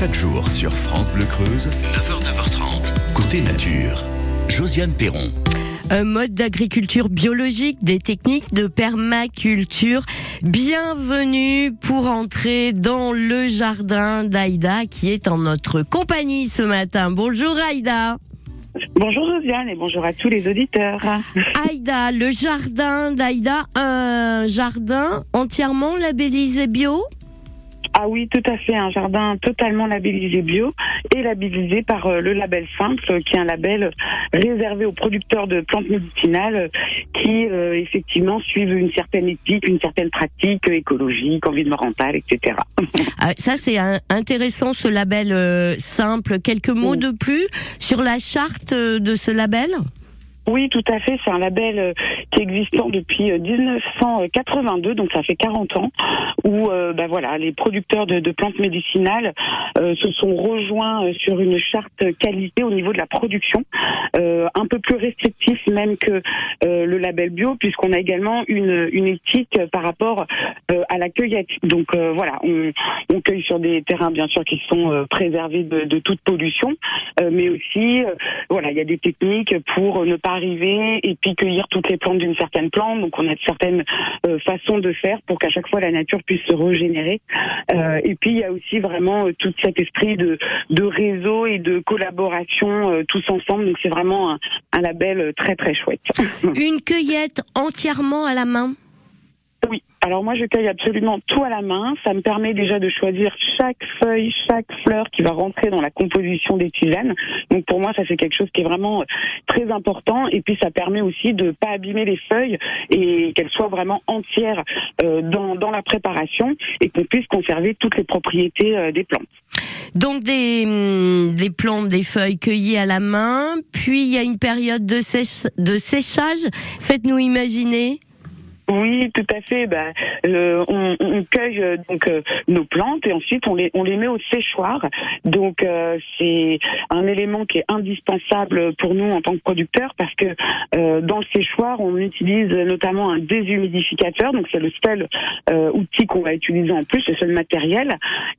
Chaque jour sur France Bleu Creuse, 9h, 9h30, côté nature. Josiane Perron. Un mode d'agriculture biologique, des techniques de permaculture. Bienvenue pour entrer dans le jardin d'Aïda qui est en notre compagnie ce matin. Bonjour Aïda. Bonjour Josiane et bonjour à tous les auditeurs. Aïda, le jardin d'Aïda, un jardin entièrement labellisé bio? Ah oui, tout à fait, un jardin totalement labellisé bio et labellisé par euh, le label Simple, qui est un label réservé aux producteurs de plantes médicinales qui euh, effectivement suivent une certaine éthique, une certaine pratique écologique, environnementale, etc. Ah, ça c'est intéressant ce label euh, Simple. Quelques mots de plus sur la charte de ce label? Oui, tout à fait. C'est un label euh, qui est existant depuis 1982, euh, donc ça fait 40 ans, où euh, bah voilà, les producteurs de, plantes médicinales se sont rejoints sur une charte qualité au niveau de la production, un peu plus restrictif même que le label bio, puisqu'on a également une, éthique par rapport à la cueillette. Donc voilà, on, on, cueille sur des terrains bien sûr qui sont préservés de, de toute pollution, mais aussi voilà, il y a des techniques pour ne pas et puis cueillir toutes les plantes d'une certaine plante. Donc on a certaines euh, façons de faire pour qu'à chaque fois la nature puisse se régénérer. Euh, et puis il y a aussi vraiment euh, tout cet esprit de, de réseau et de collaboration tous ensemble. Donc c'est vraiment un, un label très très chouette. Une cueillette entièrement à la main? Oui. Alors moi, je cueille absolument tout à la main. Ça me permet déjà de choisir chaque feuille, chaque fleur qui va rentrer dans la composition des tisanes. Donc pour moi, ça c'est quelque chose qui est vraiment euh, très important. Et puis ça permet aussi de pas abîmer les feuilles et qu'elles soient vraiment entières euh, dans, dans la préparation et qu'on puisse conserver toutes les propriétés euh, des plantes. Donc des, hum, des plantes, des feuilles cueillies à la main, puis il y a une période de, de séchage. Faites-nous imaginer. Oui, tout à fait. Bah, on, on, cueille euh, donc euh, nos plantes et ensuite on les on les met au séchoir. Donc euh, c'est un élément qui est indispensable pour nous en tant que producteurs parce que dans le séchoir on utilise notamment un déshumidificateur. Donc c'est le seul outil qu'on va utiliser en plus, le seul matériel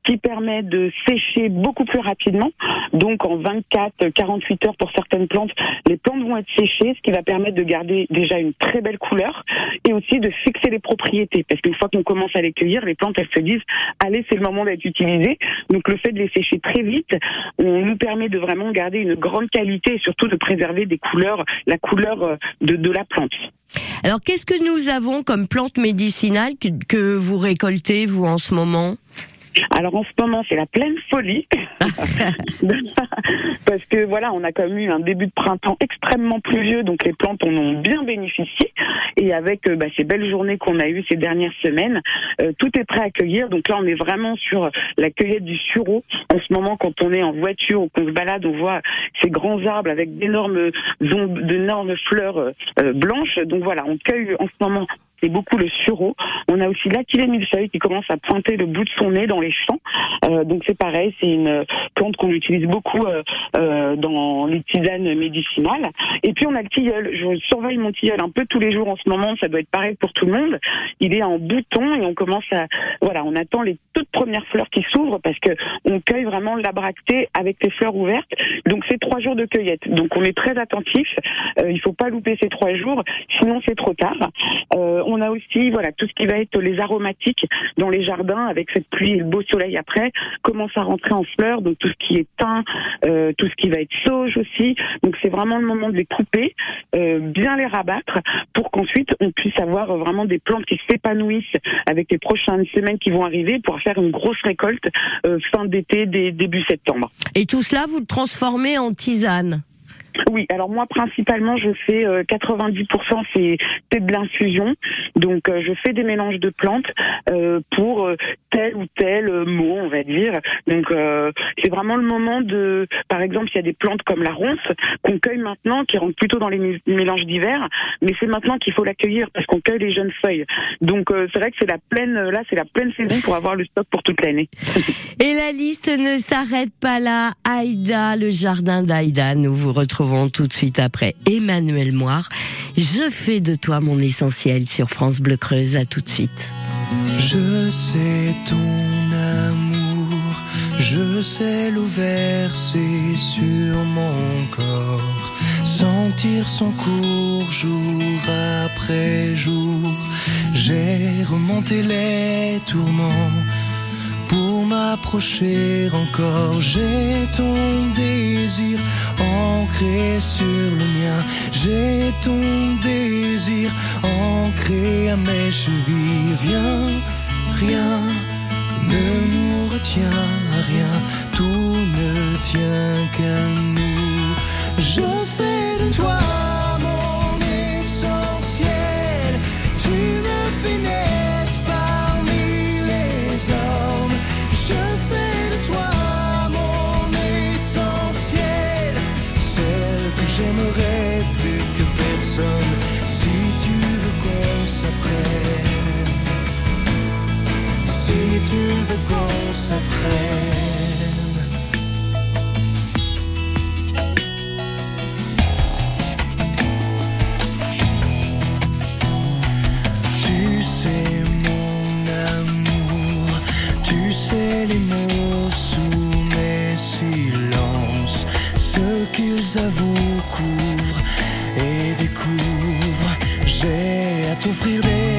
qui permet de sécher beaucoup plus rapidement. Donc en 24, 48 heures pour certaines plantes, les plantes vont être séchées, ce qui va permettre de garder déjà une très belle couleur et aussi de fixer les propriétés. Parce qu'une fois qu'on commence à les cueillir, les plantes, elles se disent, allez, c'est le moment d'être utilisé. Donc le fait de les sécher très vite, on nous permet de vraiment garder une grande qualité et surtout de préserver des couleurs, la couleur euh, de, de la plante. Alors qu'est-ce que nous avons comme plantes médicinales que, que vous récoltez, vous, en ce moment? Alors en ce moment, c'est la pleine folie. Parce que voilà, on a quand même eu un début de printemps extrêmement pluvieux, donc les plantes en ont bien bénéficié. Et avec euh, bah, ces belles journées qu'on a eues ces dernières semaines, euh, tout est prêt à cueillir. Donc là, on est vraiment sur la cueillette du sureau. En ce moment, quand on est en voiture ou qu'on se balade, on voit ces grands arbres avec d'énormes, d'énormes fleurs euh, blanches. Donc voilà, on cueille en ce moment c'est beaucoup le sureau. On a aussi l'Aquilée millefeuille qui commence à pointer le bout de son nez dans les champs. Euh, donc c'est pareil, c'est une plante qu'on utilise beaucoup euh, euh, dans les tisanes médicinales. Et puis on a le tilleul. Je surveille mon tilleul un peu tous les jours en ce moment. Ça doit être pareil pour tout le monde. Il est en bouton et on commence à voilà, on attend les toutes premières fleurs qui s'ouvrent parce que on cueille vraiment la bractée avec les fleurs ouvertes. Donc c'est trois jours de cueillette. Donc on est très attentif. Euh, il faut pas louper ces trois jours, sinon c'est trop tard. Euh, on a aussi voilà tout ce qui va être les aromatiques dans les jardins avec cette pluie et le beau soleil après commence à rentrer en fleurs donc tout ce qui est thym, euh, tout ce qui va être sauge aussi. Donc c'est vraiment le moment de les couper, euh, bien les rabattre pour qu'ensuite on puisse avoir vraiment des plantes qui s'épanouissent avec les prochaines semaines qui vont arriver pour faire une grosse récolte euh, fin d'été, début septembre. Et tout cela vous le transformez en tisane? Oui, alors moi principalement je fais 90% euh, c'est de l'infusion, donc euh, je fais des mélanges de plantes euh, pour tel ou tel mot on va dire. Donc c'est vraiment le moment de, par exemple il y a des plantes comme la ronce qu'on cueille maintenant, qui rentrent plutôt dans les mélanges d'hiver, mais c'est maintenant qu'il faut l'accueillir parce qu'on cueille les jeunes feuilles. Donc c'est vrai que c'est la pleine, là c'est la pleine saison pour avoir le stock pour toute l'année. Et la liste ne s'arrête pas là. Aïda, le jardin d'Aïda, nous vous retrouvons retrouvons tout de suite après Emmanuel Moire. Je fais de toi mon essentiel sur France Bleu Creuse. À tout de suite. Je sais ton amour Je sais l'eau verser sur mon corps, sentir son cours jour après jour. J'ai remonté les tourments m'approcher encore. J'ai ton désir ancré sur le mien. J'ai ton désir ancré à mes chevilles. Viens, rien ne nous retient rien. Tout ne tient qu'à t'offrir des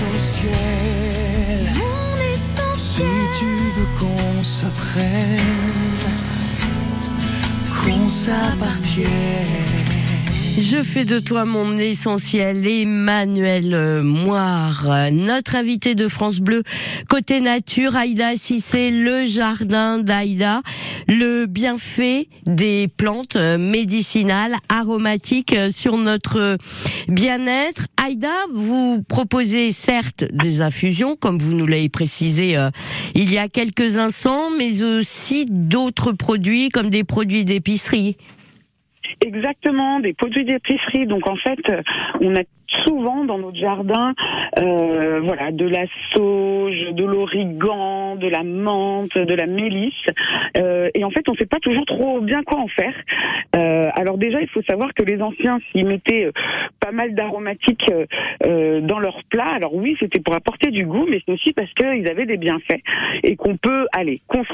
essentiel. Mon essentiel. Si tu veux qu'on s'apprenne, qu'on s'appartienne. Je fais de toi mon essentiel, Emmanuel Moire, notre invité de France Bleu, côté nature, Aïda Cissé, le jardin d'Aïda, le bienfait des plantes médicinales, aromatiques sur notre bien-être. Aïda, vous proposez certes des infusions, comme vous nous l'avez précisé euh, il y a quelques instants, mais aussi d'autres produits, comme des produits d'épicerie. Exactement, des produits d'épicerie. Donc en fait, euh, on a souvent dans notre jardin, euh, voilà, de la sauge, de l'origan, de la menthe, de la mélisse. Euh, et en fait, on ne sait pas toujours trop bien quoi en faire. Euh, alors déjà, il faut savoir que les anciens s'y mettaient euh, pas mal d'aromatiques euh, dans leurs plats. Alors oui, c'était pour apporter du goût, mais c'est aussi parce qu'ils avaient des bienfaits et qu'on peut aller cons-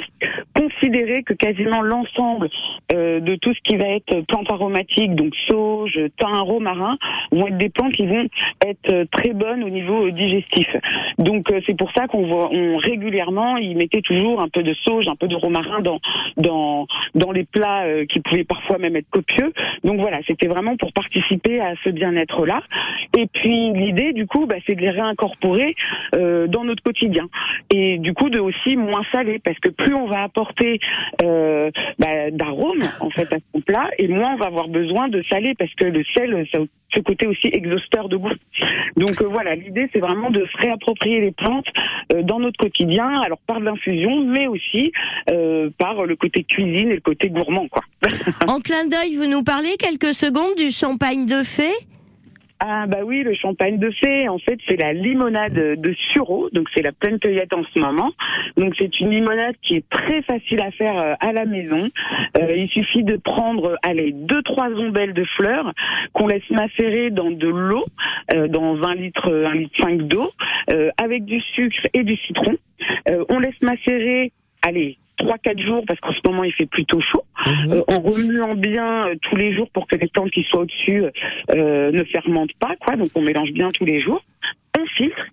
considérer que quasiment l'ensemble de tout ce qui va être aromatiques, donc sauge, thym, romarin, vont être des plantes qui vont être euh, très bonnes au niveau euh, digestif. Donc euh, c'est pour ça qu'on voit régulièrement, ils mettaient toujours un peu de sauge, un peu de romarin dans dans dans les plats qui pouvaient parfois même être copieux. Donc voilà, c'était vraiment pour participer à ce bien-être là. Et puis l'idée du coup, bah, c'est de les réincorporer dans notre quotidien et du coup de aussi moins salé parce que plus on va apporter euh, bah, d'arômes en fait à son plat et moins on va avoir besoin de salé parce que le sel ça ce côté aussi exhausteur de goût. Donc euh, voilà, l'idée c'est vraiment de se réapproprier les plantes euh, dans notre quotidien, alors par l'infusion, mais aussi euh, par le côté cuisine et le côté gourmand quoi. En clin d'œil, vous nous parlez quelques secondes du champagne de fée Ah bah oui, le champagne de fée, en fait, c'est la limonade de sureau, donc c'est la pleine cueillette en ce moment. Donc c'est une limonade qui est très facile à faire euh, à la maison. Euh, il suffit de prendre, allez, deux trois ombelles de fleurs qu'on laisse macérer dans de l'eau, euh, dans un litre, un litre cinq d'eau, euh, avec du sucre et du citron. Euh, on laisse macérer, allez, 3-4 jours parce qu'en ce moment il fait plutôt chaud, Mhm. euh, en remuant bien euh, tous les jours pour que les plantes qui soient au-dessus euh, ne fermentent pas, quoi. Donc on mélange bien tous les jours. On filtre.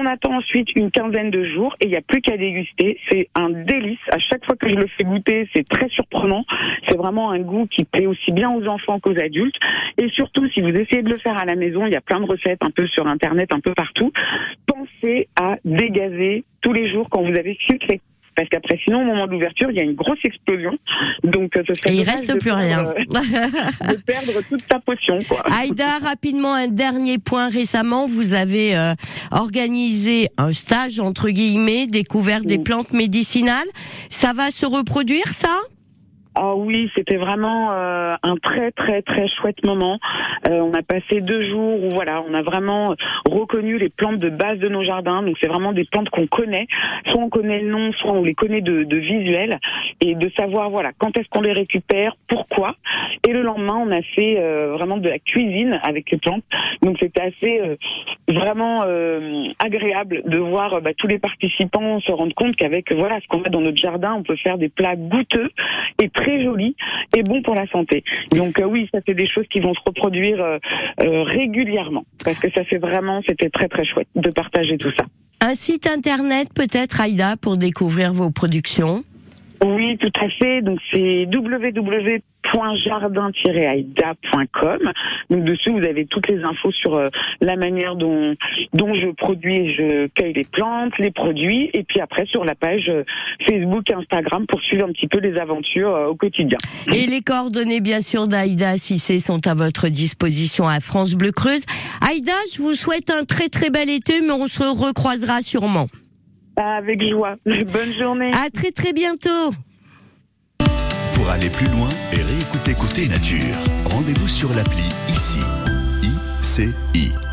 On attend ensuite une quinzaine de jours et il n'y a plus qu'à déguster. C'est un délice. À chaque fois que je le fais goûter, c'est très surprenant. C'est vraiment un goût qui plaît aussi bien aux enfants qu'aux adultes. Et surtout, si vous essayez de le faire à la maison, il y a plein de recettes un peu sur Internet, un peu partout. Pensez à dégazer tous les jours quand vous avez filtré. Parce qu'après, sinon, au moment de l'ouverture, il y a une grosse explosion. Donc, euh, ce serait Et il reste de plus perdre, rien. euh, de perdre toute ta potion, quoi. Aïda, rapidement, un dernier point. Récemment, vous avez euh, organisé un stage, entre guillemets, découvert des plantes médicinales. Ça va se reproduire, ça? Ah oui, c'était vraiment euh, un très très très chouette moment. Euh, on a passé deux jours où voilà, on a vraiment reconnu les plantes de base de nos jardins. Donc c'est vraiment des plantes qu'on connaît. Soit on connaît le nom, soit on les connaît de, visuel et de savoir voilà quand est-ce qu'on les récupère, pourquoi. Et le lendemain, on a fait euh, vraiment de la cuisine avec les plantes. Donc c'était assez vraiment agréable de voir bah, tous les participants se rendre compte qu'avec voilà ce qu'on a dans notre jardin, on peut faire des plats goûteux et très jolis et bons pour la santé. Donc euh, oui, ça c'est des choses qui vont se reproduire euh, euh, régulièrement parce que ça c'est vraiment c'était très très chouette de partager tout ça. Un site internet, peut-être, Aïda, pour découvrir vos productions? Oui, tout à fait. Donc c'est www.jardin-aida.com. Donc dessus vous avez toutes les infos sur euh, la manière dont dont je produis et je cueille les plantes, les produits et puis après sur la page euh, Facebook Instagram pour suivre un petit peu les aventures euh, au quotidien. Et les coordonnées, bien sûr, d'Aïda Cissé sont à votre disposition à France Bleu Creuse. Aïda, je vous souhaite un très très bel été, mais on se recroisera sûrement. Avec joie. Bonne journée. À très très bientôt. Pour aller plus loin et réécouter Côté Nature, rendez-vous sur l'appli ICI. ICI.